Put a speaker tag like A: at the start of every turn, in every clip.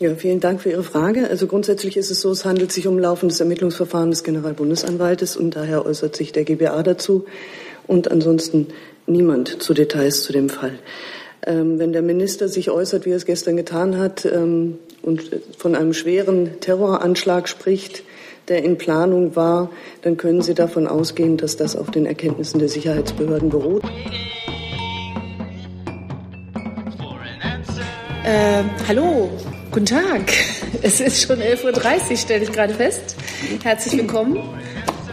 A: Ja, vielen Dank für Ihre Frage. Also grundsätzlich ist es so, es handelt sich um laufendes Ermittlungsverfahren des Generalbundesanwaltes und daher äußert sich der GBA dazu und ansonsten niemand zu Details zu dem Fall. Ähm, wenn der Minister sich äußert, wie er es gestern getan hat, ähm, und von einem schweren Terroranschlag spricht, der in Planung war, dann können Sie davon ausgehen, dass das auf den Erkenntnissen der Sicherheitsbehörden beruht.
B: Äh, hallo, Guten Tag. Es ist schon 11.30 Uhr, stelle ich gerade fest. Herzlich willkommen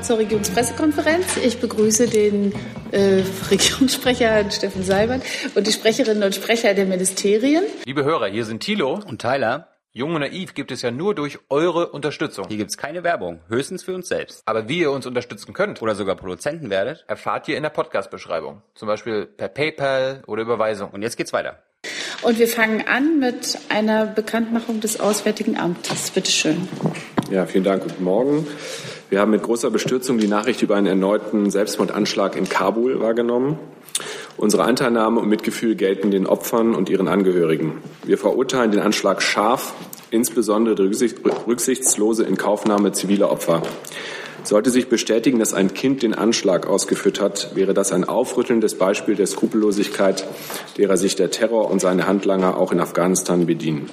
B: zur Regierungspressekonferenz. Ich begrüße den äh, Regierungssprecher Steffen Seibert und die Sprecherinnen und Sprecher der Ministerien.
C: Liebe Hörer, hier sind Thilo
D: und Tyler.
C: Jung und naiv gibt es ja nur durch eure Unterstützung.
D: Hier gibt es keine Werbung, höchstens für uns selbst.
C: Aber wie ihr uns unterstützen könnt
D: oder sogar Produzenten werdet,
C: erfahrt ihr in der Podcast-Beschreibung. Zum Beispiel per PayPal oder Überweisung.
D: Und jetzt geht's weiter.
B: Und wir fangen an mit einer Bekanntmachung des Auswärtigen Amtes. Bitte schön.
E: Ja, vielen Dank. Guten Morgen. Wir haben mit großer Bestürzung die Nachricht über einen erneuten Selbstmordanschlag in Kabul wahrgenommen. Unsere Anteilnahme und Mitgefühl gelten den Opfern und ihren Angehörigen. Wir verurteilen den Anschlag scharf, insbesondere die rücksichtslose Inkaufnahme ziviler Opfer. Sollte sich bestätigen, dass ein Kind den Anschlag ausgeführt hat, wäre das ein aufrüttelndes Beispiel der Skrupellosigkeit, derer sich der Terror und seine Handlanger auch in Afghanistan bedienen.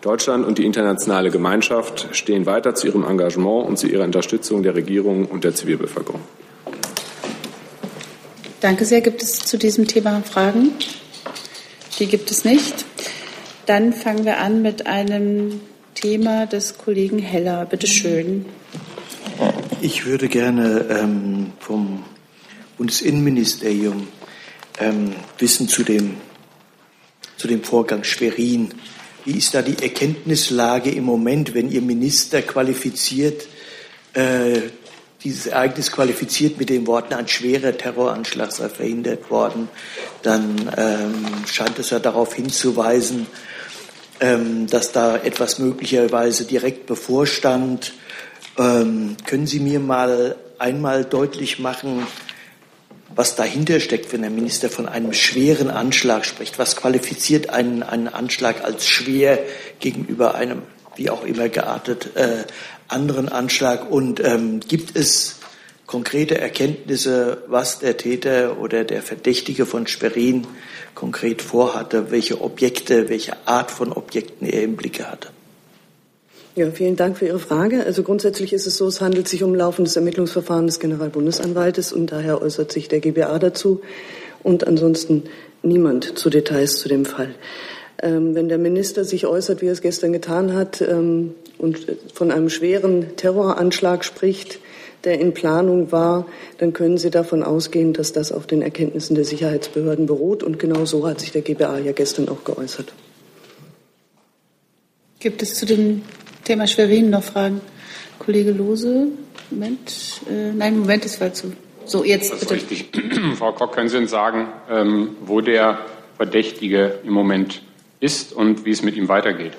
E: Deutschland und die internationale Gemeinschaft stehen weiter zu ihrem Engagement und zu ihrer Unterstützung der Regierung und der Zivilbevölkerung.
B: Danke sehr. Gibt es zu diesem Thema Fragen? Die gibt es nicht. Dann fangen wir an mit einem Thema des Kollegen Heller. Bitte schön.
F: Ich würde gerne ähm, vom Bundesinnenministerium ähm, wissen zu dem, zu dem Vorgang Schwerin. Wie ist da die Erkenntnislage im Moment, wenn Ihr Minister qualifiziert, äh, dieses Ereignis qualifiziert mit den Worten, ein schwerer Terroranschlag sei verhindert worden, dann ähm, scheint es ja darauf hinzuweisen, ähm, dass da etwas möglicherweise direkt bevorstand ähm, können Sie mir mal einmal deutlich machen, was dahinter steckt, wenn der Minister von einem schweren Anschlag spricht? Was qualifiziert einen, einen Anschlag als schwer gegenüber einem, wie auch immer geartet, äh, anderen Anschlag? Und ähm, gibt es konkrete Erkenntnisse, was der Täter oder der Verdächtige von Schwerin konkret vorhatte, welche Objekte, welche Art von Objekten er im Blicke hatte?
A: Ja, vielen Dank für Ihre Frage. Also grundsätzlich ist es so, es handelt sich um laufendes Ermittlungsverfahren des Generalbundesanwaltes und daher äußert sich der GBA dazu und ansonsten niemand zu Details zu dem Fall. Ähm, wenn der Minister sich äußert, wie er es gestern getan hat, ähm, und von einem schweren Terroranschlag spricht, der in Planung war, dann können Sie davon ausgehen, dass das auf den Erkenntnissen der Sicherheitsbehörden beruht. Und genau so hat sich der GBA ja gestern auch geäußert.
B: Gibt es zu dem Thema Schwerin noch Fragen? Kollege Lose, Moment. Äh, nein, Moment, es war zu. So, jetzt
G: das bitte. Richtig. Frau Koch, können Sie uns sagen, ähm, wo der Verdächtige im Moment ist und wie es mit ihm weitergeht?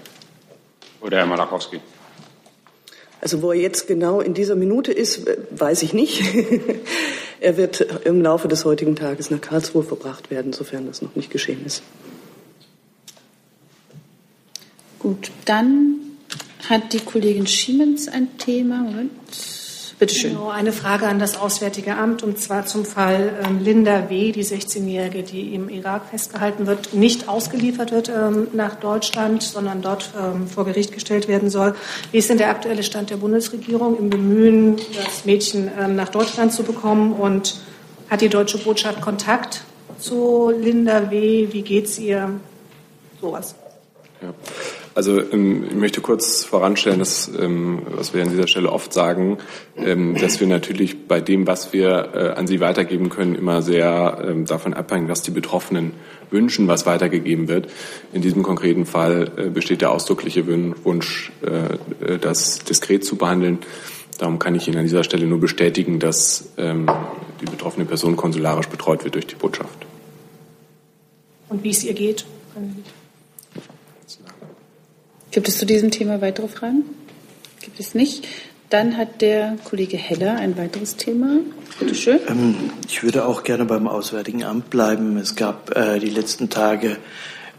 G: Oder Herr Malachowski?
A: Also wo er jetzt genau in dieser Minute ist, weiß ich nicht. er wird im Laufe des heutigen Tages nach Karlsruhe verbracht werden, sofern das noch nicht geschehen ist.
B: Gut, dann hat die Kollegin Schiemens ein Thema. Moment. Bitte schön.
H: Genau, eine Frage an das Auswärtige Amt und zwar zum Fall ähm, Linda W., die 16-Jährige, die im Irak festgehalten wird, nicht ausgeliefert wird ähm, nach Deutschland, sondern dort ähm, vor Gericht gestellt werden soll. Wie ist denn der aktuelle Stand der Bundesregierung im Bemühen, das Mädchen ähm, nach Deutschland zu bekommen? Und hat die deutsche Botschaft Kontakt zu Linda W.? Wie geht's ihr? Sowas.
E: Ja. Also ähm, ich möchte kurz voranstellen, dass, ähm, was wir an dieser Stelle oft sagen, ähm, dass wir natürlich bei dem, was wir äh, an Sie weitergeben können, immer sehr davon abhängen, was die Betroffenen wünschen, was weitergegeben wird. In diesem konkreten Fall äh, besteht der ausdrückliche Wunsch, äh, das diskret zu behandeln. Darum kann ich Ihnen an dieser Stelle nur bestätigen, dass die betroffene Person konsularisch betreut wird durch die Botschaft.
H: Und wie es ihr geht?
B: Gibt es zu diesem Thema weitere Fragen? Gibt es nicht. Dann hat der Kollege Heller ein weiteres Thema. Bitte schön.
F: Ähm, ich würde auch gerne beim Auswärtigen Amt bleiben. Es gab äh, die letzten Tage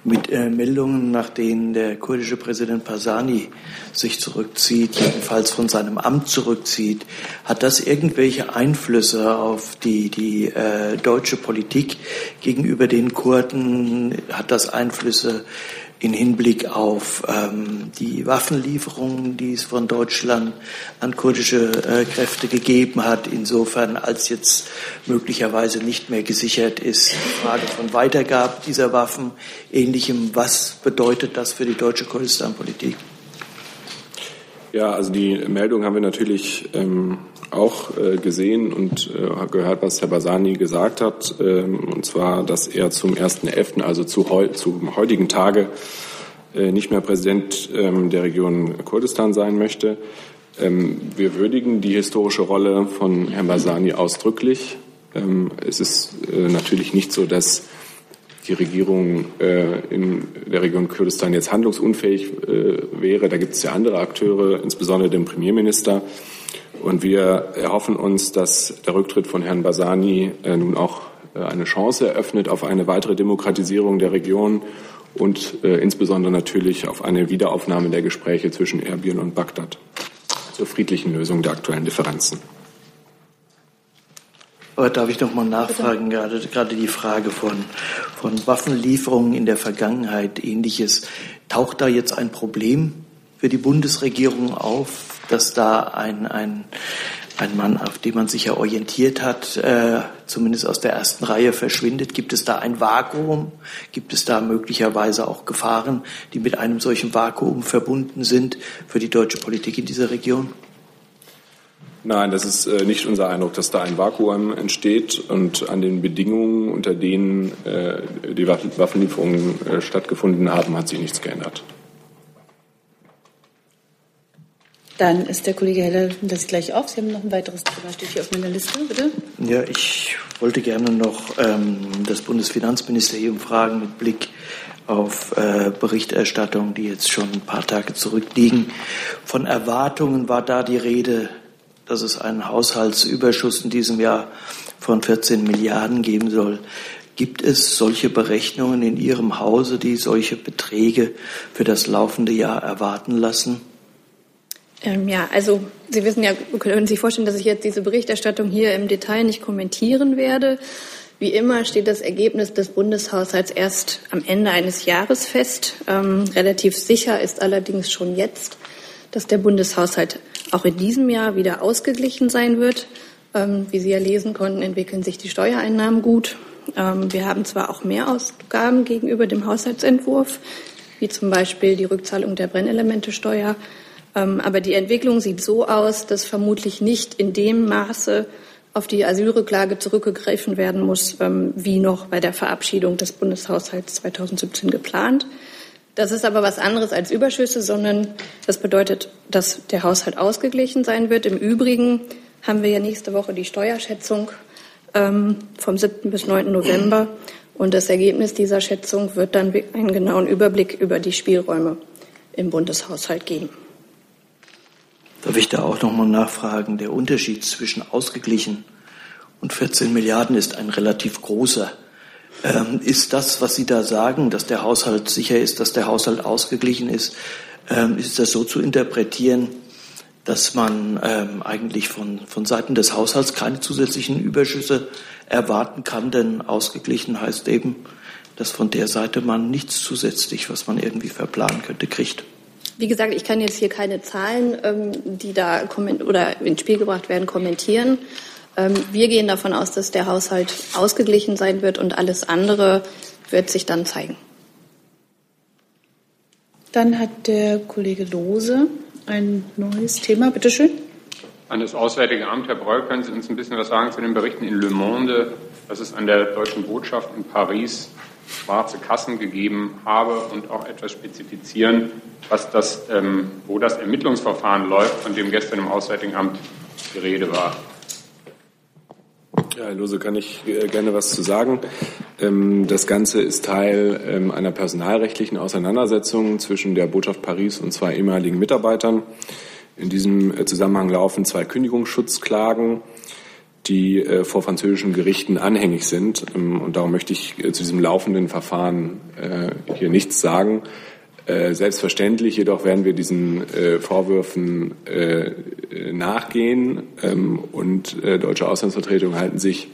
F: mit äh, Meldungen, nach denen der kurdische Präsident Pasani sich zurückzieht, jedenfalls von seinem Amt zurückzieht. Hat das irgendwelche Einflüsse auf die, die äh, deutsche Politik gegenüber den Kurden? Hat das Einflüsse in Hinblick auf ähm, die Waffenlieferungen, die es von Deutschland an kurdische äh, Kräfte gegeben hat, insofern als jetzt möglicherweise nicht mehr gesichert ist, die Frage von Weitergabe dieser Waffen, ähnlichem, was bedeutet das für die deutsche Kurdistan-Politik?
E: Ja, also die Meldung haben wir natürlich ähm, auch äh, gesehen und äh, gehört, was Herr Basani gesagt hat, ähm, und zwar, dass er zum 1.11., also zu heu zum heutigen Tage, äh, nicht mehr Präsident ähm, der Region Kurdistan sein möchte. Ähm, wir würdigen die historische Rolle von Herrn Basani ausdrücklich. Ähm, es ist äh, natürlich nicht so, dass die Regierung äh, in der Region Kurdistan jetzt handlungsunfähig äh, wäre. Da gibt es ja andere Akteure, insbesondere den Premierminister. Und wir erhoffen uns, dass der Rücktritt von Herrn Basani äh, nun auch äh, eine Chance eröffnet auf eine weitere Demokratisierung der Region und äh, insbesondere natürlich auf eine Wiederaufnahme der Gespräche zwischen Erbil und Bagdad zur friedlichen Lösung der aktuellen Differenzen.
F: Aber darf ich noch mal nachfragen, gerade, gerade die Frage von, von Waffenlieferungen in der Vergangenheit, ähnliches. Taucht da jetzt ein Problem für die Bundesregierung auf, dass da ein, ein, ein Mann, auf den man sich ja orientiert hat, äh, zumindest aus der ersten Reihe verschwindet? Gibt es da ein Vakuum? Gibt es da möglicherweise auch Gefahren, die mit einem solchen Vakuum verbunden sind für die deutsche Politik in dieser Region?
E: Nein, das ist äh, nicht unser Eindruck, dass da ein Vakuum entsteht und an den Bedingungen, unter denen äh, die Waffenlieferungen äh, stattgefunden haben, hat sich nichts geändert.
B: Dann ist der Kollege Heller das gleich auf. Sie haben noch ein weiteres Thema, steht hier auf meiner Liste, bitte.
F: Ja, ich wollte gerne noch ähm, das Bundesfinanzministerium fragen mit Blick auf äh, Berichterstattung, die jetzt schon ein paar Tage zurückliegen. Von Erwartungen war da die Rede dass es einen Haushaltsüberschuss in diesem Jahr von 14 Milliarden geben soll. Gibt es solche Berechnungen in Ihrem Hause, die solche Beträge für das laufende Jahr erwarten lassen?
I: Ähm, ja, also Sie wissen ja, können sich vorstellen, dass ich jetzt diese Berichterstattung hier im Detail nicht kommentieren werde. Wie immer steht das Ergebnis des Bundeshaushalts erst am Ende eines Jahres fest. Ähm, relativ sicher ist allerdings schon jetzt, dass der Bundeshaushalt auch in diesem Jahr wieder ausgeglichen sein wird. Ähm, wie Sie ja lesen konnten, entwickeln sich die Steuereinnahmen gut. Ähm, wir haben zwar auch mehr Ausgaben gegenüber dem Haushaltsentwurf, wie zum Beispiel die Rückzahlung der Brennelementesteuer. Ähm, aber die Entwicklung sieht so aus, dass vermutlich nicht in dem Maße auf die Asylrücklage zurückgegriffen werden muss, wie noch bei der Verabschiedung des Bundeshaushalts 2017 geplant. Das ist aber was anderes als Überschüsse, sondern das bedeutet, dass der Haushalt ausgeglichen sein wird. Im Übrigen haben wir ja nächste Woche die Steuerschätzung ähm, vom 7. bis 9. November. Und das Ergebnis dieser Schätzung wird dann einen genauen Überblick über die Spielräume im Bundeshaushalt geben.
F: Darf ich da auch noch mal nachfragen? Der Unterschied zwischen ausgeglichen und 14 Milliarden ist ein relativ großer. Ähm, ist das, was Sie da sagen, dass der Haushalt sicher ist, dass der Haushalt ausgeglichen ist, ähm, ist das so zu interpretieren, dass man ähm, eigentlich von, von Seiten des Haushalts keine zusätzlichen Überschüsse erwarten kann, denn ausgeglichen heißt eben, dass von der Seite man nichts zusätzlich, was man irgendwie verplanen könnte, kriegt.
I: Wie gesagt, ich kann jetzt hier keine Zahlen, ähm, die da oder ins Spiel gebracht werden, kommentieren. Ähm, wir gehen davon aus, dass der Haushalt ausgeglichen sein wird und alles andere wird sich dann zeigen.
B: Dann hat der Kollege Lose ein neues Thema. Bitte schön.
G: An das Auswärtige Amt, Herr Breul, können Sie uns ein bisschen was sagen zu den Berichten in Le Monde, dass es an der deutschen Botschaft in Paris schwarze Kassen gegeben habe und auch etwas spezifizieren, was das, ähm, wo das Ermittlungsverfahren läuft, von dem gestern im Auswärtigen Amt die Rede war.
E: Ja, Herr Lose, kann ich äh, gerne was zu sagen. Ähm, das Ganze ist Teil ähm, einer personalrechtlichen Auseinandersetzung zwischen der Botschaft Paris und zwei ehemaligen Mitarbeitern. In diesem äh, Zusammenhang laufen zwei Kündigungsschutzklagen. die äh, vor französischen Gerichten anhängig sind. Ähm, und darum möchte ich zu diesem laufenden Verfahren hier nichts sagen. Äh, selbstverständlich jedoch werden wir diesen äh, Vorwürfen äh, nachgehen ähm, und deutsche Auslandsvertretungen halten sich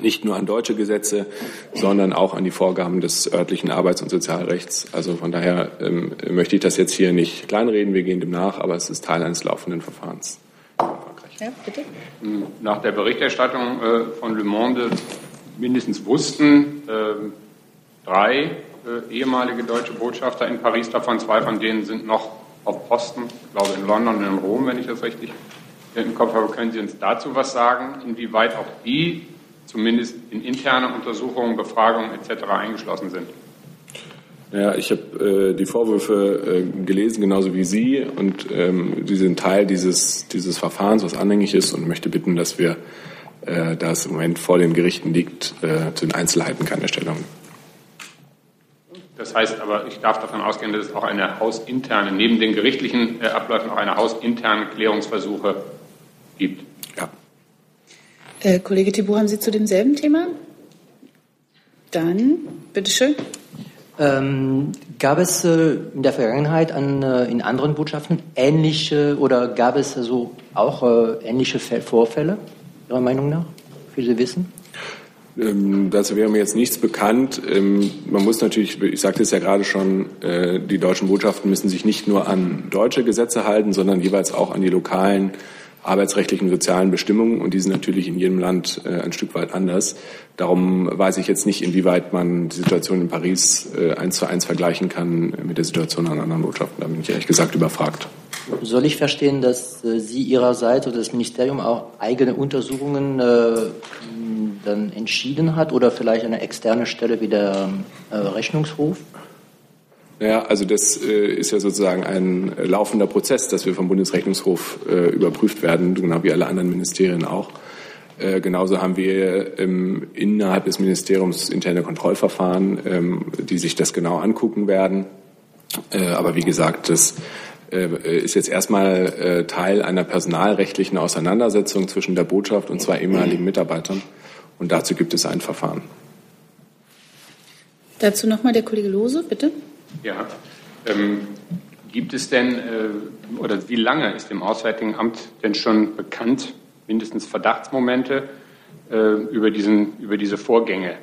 E: nicht nur an deutsche Gesetze, sondern auch an die Vorgaben des örtlichen Arbeits- und Sozialrechts. Also von daher ähm, möchte ich das jetzt hier nicht kleinreden. Wir gehen dem nach, aber es ist Teil eines laufenden Verfahrens.
G: Ja, bitte. Nach der Berichterstattung äh, von Le Monde mindestens wussten äh, drei äh, ehemalige deutsche Botschafter in Paris davon. Zwei von denen sind noch auf Posten, ich glaube in London und in Rom, wenn ich das richtig im Kopf habe. Können Sie uns dazu was sagen, inwieweit auch die zumindest in interne Untersuchungen, Befragungen etc. eingeschlossen sind?
E: Ja, ich habe äh, die Vorwürfe äh, gelesen, genauso wie Sie, und ähm, Sie sind Teil dieses, dieses Verfahrens, was anhängig ist, und möchte bitten, dass wir, äh, da es im Moment vor den Gerichten liegt, äh, zu den Einzelheiten keine Stellung.
G: Das heißt aber, ich darf davon ausgehen, dass es auch eine hausinterne, neben den gerichtlichen äh, Abläufen auch eine hausinterne Klärungsversuche gibt.
E: Ja.
B: Äh, Kollege Thibault, haben Sie zu demselben Thema? Dann, bitteschön.
J: Ähm, gab es äh, in der Vergangenheit an, äh, in anderen Botschaften ähnliche oder gab es also auch äh, ähnliche Vorfälle, Ihrer Meinung nach, wie Sie wissen?
E: Ähm, dazu wäre mir jetzt nichts bekannt. Ähm, man muss natürlich, ich sagte es ja gerade schon, äh, die deutschen Botschaften müssen sich nicht nur an deutsche Gesetze halten, sondern jeweils auch an die lokalen arbeitsrechtlichen und sozialen Bestimmungen und die sind natürlich in jedem Land äh, ein Stück weit anders. Darum weiß ich jetzt nicht, inwieweit man die Situation in Paris äh, eins zu eins vergleichen kann mit der Situation an anderen Botschaften. Da bin ich ehrlich gesagt überfragt.
J: Soll ich verstehen, dass äh, Sie Ihrerseits oder das Ministerium auch eigene Untersuchungen äh, dann entschieden hat oder vielleicht eine externe Stelle wie der äh, Rechnungshof?
E: Naja, also das äh, ist ja sozusagen ein laufender Prozess, dass wir vom Bundesrechnungshof äh, überprüft werden, genau wie alle anderen Ministerien auch. Äh, genauso haben wir ähm, innerhalb des Ministeriums interne Kontrollverfahren, ähm, die sich das genau angucken werden. Äh, aber wie gesagt, das äh, ist jetzt erstmal äh, Teil einer personalrechtlichen Auseinandersetzung zwischen der Botschaft und zwei ehemaligen Mitarbeitern. Und dazu gibt es ein Verfahren.
B: Dazu nochmal der Kollege Lose, bitte.
G: Ja. Ähm, gibt es denn äh, oder wie lange ist dem Auswärtigen Amt denn schon bekannt, mindestens Verdachtsmomente äh, über, diesen, über diese Vorgänge?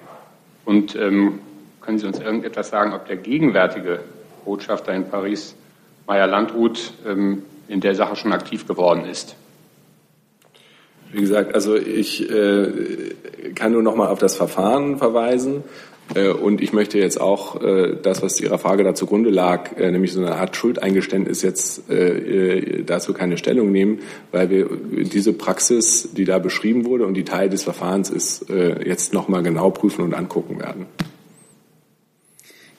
G: Und ähm, können Sie uns irgendetwas sagen, ob der gegenwärtige Botschafter in Paris, Meyer Landrut, ähm, in der Sache schon aktiv geworden ist?
E: Wie gesagt, also ich äh, kann nur noch mal auf das Verfahren verweisen. Äh, und ich möchte jetzt auch äh, das, was Ihrer Frage da zugrunde lag, äh, nämlich so eine Art Schuldeingeständnis jetzt dazu keine Stellung nehmen, weil wir diese Praxis, die da beschrieben wurde und die Teil des Verfahrens ist, jetzt noch mal genau prüfen und angucken werden.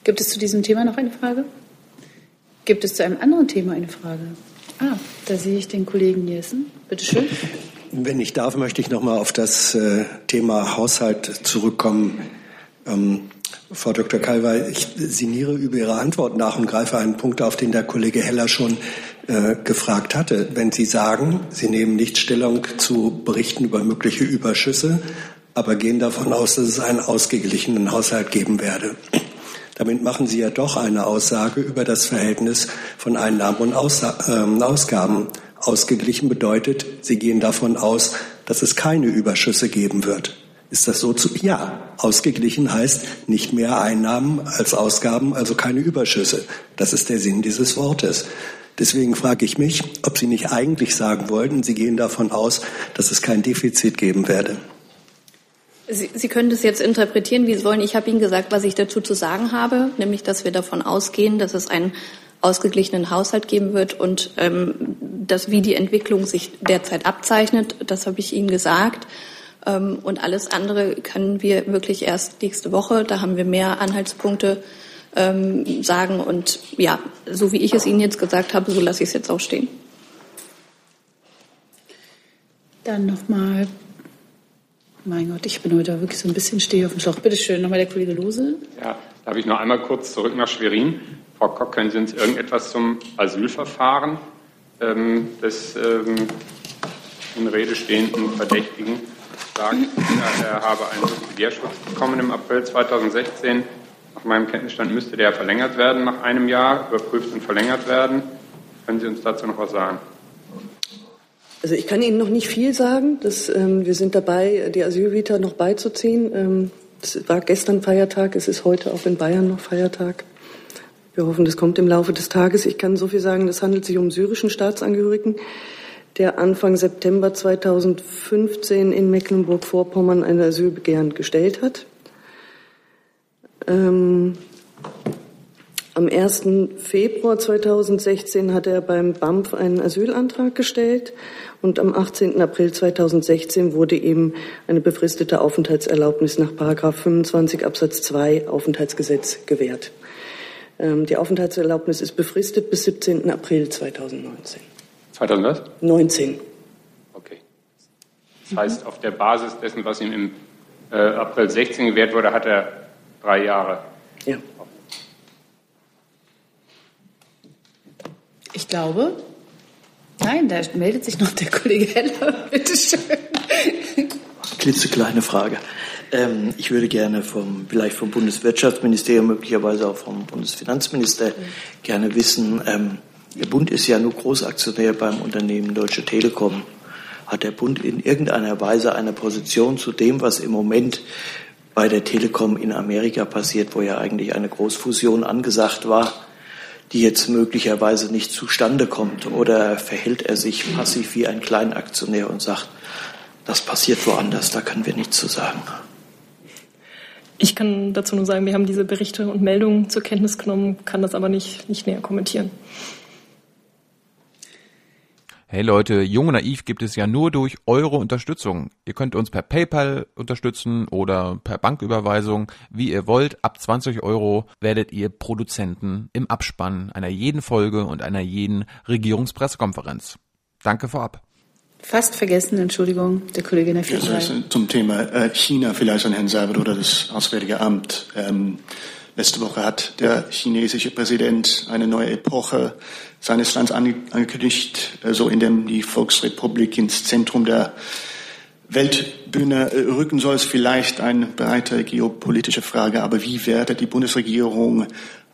B: Gibt es zu diesem Thema noch eine Frage? Gibt es zu einem anderen Thema eine Frage? Ah, da sehe ich den Kollegen Nielsen. Bitte schön.
K: Wenn ich darf, möchte ich noch mal auf das Thema Haushalt zurückkommen. Ähm, Frau Dr. Kalwey, ich sinniere über Ihre Antwort nach und greife einen Punkt auf, den der Kollege Heller schon äh, gefragt hatte. Wenn Sie sagen, Sie nehmen nicht Stellung zu Berichten über mögliche Überschüsse, aber gehen davon aus, dass es einen ausgeglichenen Haushalt geben werde. Damit machen Sie ja doch eine Aussage über das Verhältnis von Einnahmen und Aus, äh, Ausgaben. Ausgeglichen bedeutet, Sie gehen davon aus, dass es keine Überschüsse geben wird. Ist das so zu? Ja. Ausgeglichen heißt nicht mehr Einnahmen als Ausgaben, also keine Überschüsse. Das ist der Sinn dieses Wortes. Deswegen frage ich mich, ob Sie nicht eigentlich sagen wollten, Sie gehen davon aus, dass es kein Defizit geben werde.
I: Sie, Sie können das jetzt interpretieren, wie Sie wollen. Ich habe Ihnen gesagt, was ich dazu zu sagen habe, nämlich, dass wir davon ausgehen, dass es einen ausgeglichenen Haushalt geben wird und ähm, dass wie die Entwicklung sich derzeit abzeichnet, das habe ich Ihnen gesagt. Ähm, und alles andere können wir wirklich erst nächste Woche, da haben wir mehr Anhaltspunkte ähm, sagen. Und ja, so wie ich es Ihnen jetzt gesagt habe, so lasse ich es jetzt auch stehen.
B: Dann nochmal, mein Gott, ich bin heute wirklich so ein bisschen stehe auf dem Schlauch. Bitte schön, nochmal der Kollege Lose.
G: Ja, darf ich noch einmal kurz zurück nach Schwerin. Frau Kock, können Sie uns irgendetwas zum Asylverfahren ähm, des ähm, in Rede stehenden Verdächtigen sagt, er habe einen Subsidiärschutz bekommen im April 2016. Nach meinem Kenntnisstand müsste der verlängert werden nach einem Jahr, überprüft und verlängert werden. Können Sie uns dazu noch was sagen?
A: Also ich kann Ihnen noch nicht viel sagen. Das, ähm, wir sind dabei, die Asylvita noch beizuziehen. Ähm, es war gestern Feiertag, es ist heute auch in Bayern noch Feiertag. Wir hoffen, das kommt im Laufe des Tages. Ich kann so viel sagen, es handelt sich um syrischen Staatsangehörigen, der Anfang September 2015 in Mecklenburg-Vorpommern ein Asylbegehren gestellt hat. Ähm, am 1. Februar 2016 hat er beim BAMF einen Asylantrag gestellt und am 18. April 2016 wurde ihm eine befristete Aufenthaltserlaubnis nach 25 Absatz 2 Aufenthaltsgesetz gewährt. Ähm, die Aufenthaltserlaubnis ist befristet bis 17. April 2019.
G: 2019? Okay. Das heißt, auf der Basis dessen, was ihm im äh, April 16 gewährt wurde, hat er drei Jahre.
A: Ja.
B: Ich glaube, nein, da meldet sich noch der Kollege Heller. Bitte schön.
F: Klitzekleine Frage. Ähm, ich würde gerne vom, vielleicht vom Bundeswirtschaftsministerium, möglicherweise auch vom Bundesfinanzminister mhm. gerne wissen, ähm, der Bund ist ja nur Großaktionär beim Unternehmen Deutsche Telekom. Hat der Bund in irgendeiner Weise eine Position zu dem, was im Moment bei der Telekom in Amerika passiert, wo ja eigentlich eine Großfusion angesagt war? die jetzt möglicherweise nicht zustande kommt? Oder verhält er sich passiv wie ein Kleinaktionär und sagt, das passiert woanders, da können wir nichts zu sagen?
L: Ich kann dazu nur sagen, wir haben diese Berichte und Meldungen zur Kenntnis genommen, kann das aber nicht, nicht näher kommentieren.
C: Hey Leute, Jung und Naiv gibt es ja nur durch eure Unterstützung. Ihr könnt uns per PayPal unterstützen oder per Banküberweisung, wie ihr wollt. Ab 20 Euro werdet ihr Produzenten im Abspann einer jeden Folge und einer jeden Regierungspressekonferenz. Danke vorab.
B: Fast vergessen, Entschuldigung, der Kollege der
M: ja, Zum Thema äh, China vielleicht an Herrn Seibert oder das Auswärtige Amt. Ähm, letzte Woche hat der chinesische Präsident eine neue Epoche seines Landes angekündigt, so also indem die Volksrepublik ins Zentrum der Weltbühne äh, rücken soll, ist vielleicht eine breite geopolitische Frage. Aber wie werde die Bundesregierung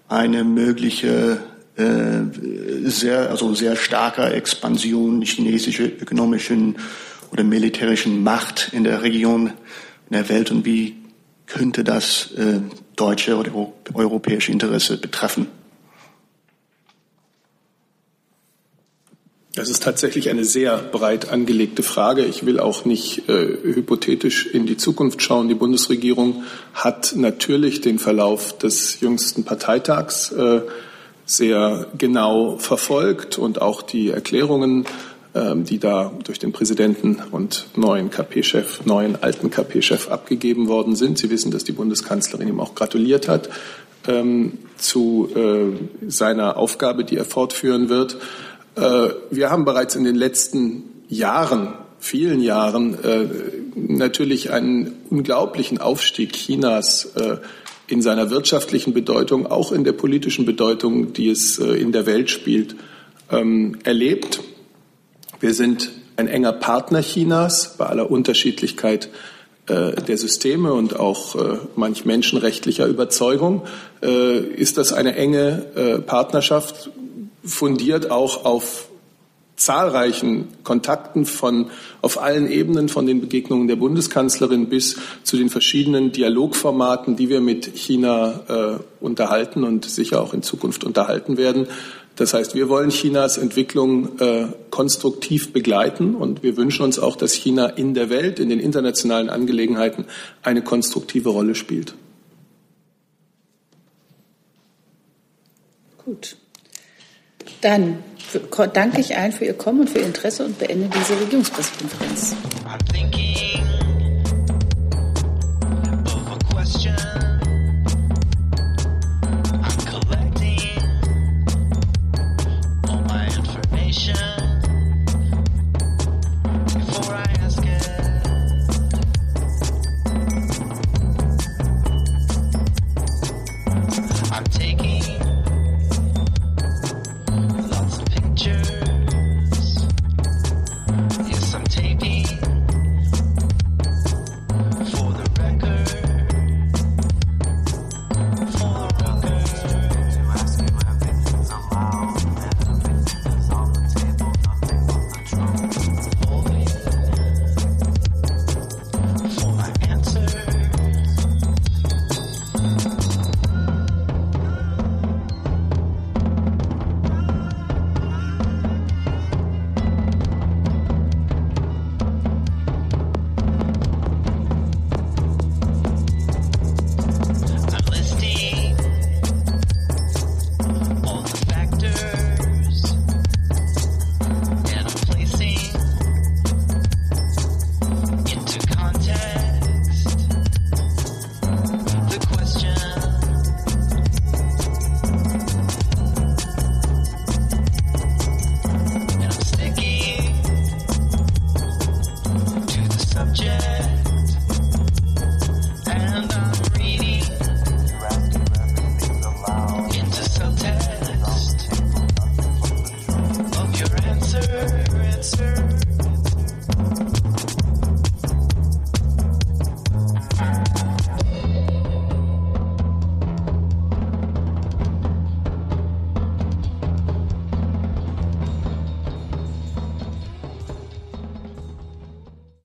M: eine mögliche äh, sehr, also sehr starker Expansion chinesischer ökonomischen oder militärischen Macht in der Region, in der Welt und wie könnte das äh, deutsche oder europäische Interesse betreffen?
N: Das ist tatsächlich eine sehr breit angelegte Frage. Ich will auch nicht äh, hypothetisch in die Zukunft schauen. Die Bundesregierung hat natürlich den Verlauf des jüngsten Parteitags äh, sehr genau verfolgt und auch die Erklärungen, die da durch den Präsidenten und neuen KP-Chef, neuen alten KP-Chef abgegeben worden sind. Sie wissen, dass die Bundeskanzlerin ihm auch gratuliert hat ähm, zu äh, seiner Aufgabe, die er fortführen wird. Äh, wir haben bereits in den letzten Jahren, vielen Jahren, äh, natürlich einen unglaublichen Aufstieg Chinas äh, in seiner wirtschaftlichen Bedeutung, auch in der politischen Bedeutung, die es in der Welt spielt, ähm, erlebt. Wir sind ein enger Partner Chinas bei aller Unterschiedlichkeit der Systeme und auch manch menschenrechtlicher Überzeugung ist das eine enge Partnerschaft, fundiert auch auf zahlreichen Kontakten von auf allen Ebenen von den Begegnungen der Bundeskanzlerin bis zu den verschiedenen Dialogformaten, die wir mit China äh, unterhalten und sicher auch in Zukunft unterhalten werden. Das heißt, wir wollen Chinas Entwicklung äh, konstruktiv begleiten und wir wünschen uns auch, dass China in der Welt, in den internationalen Angelegenheiten eine konstruktive Rolle spielt.
B: Gut. Dann danke ich allen für Ihr Kommen und für Ihr Interesse und beende diese Regierungspressekonferenz.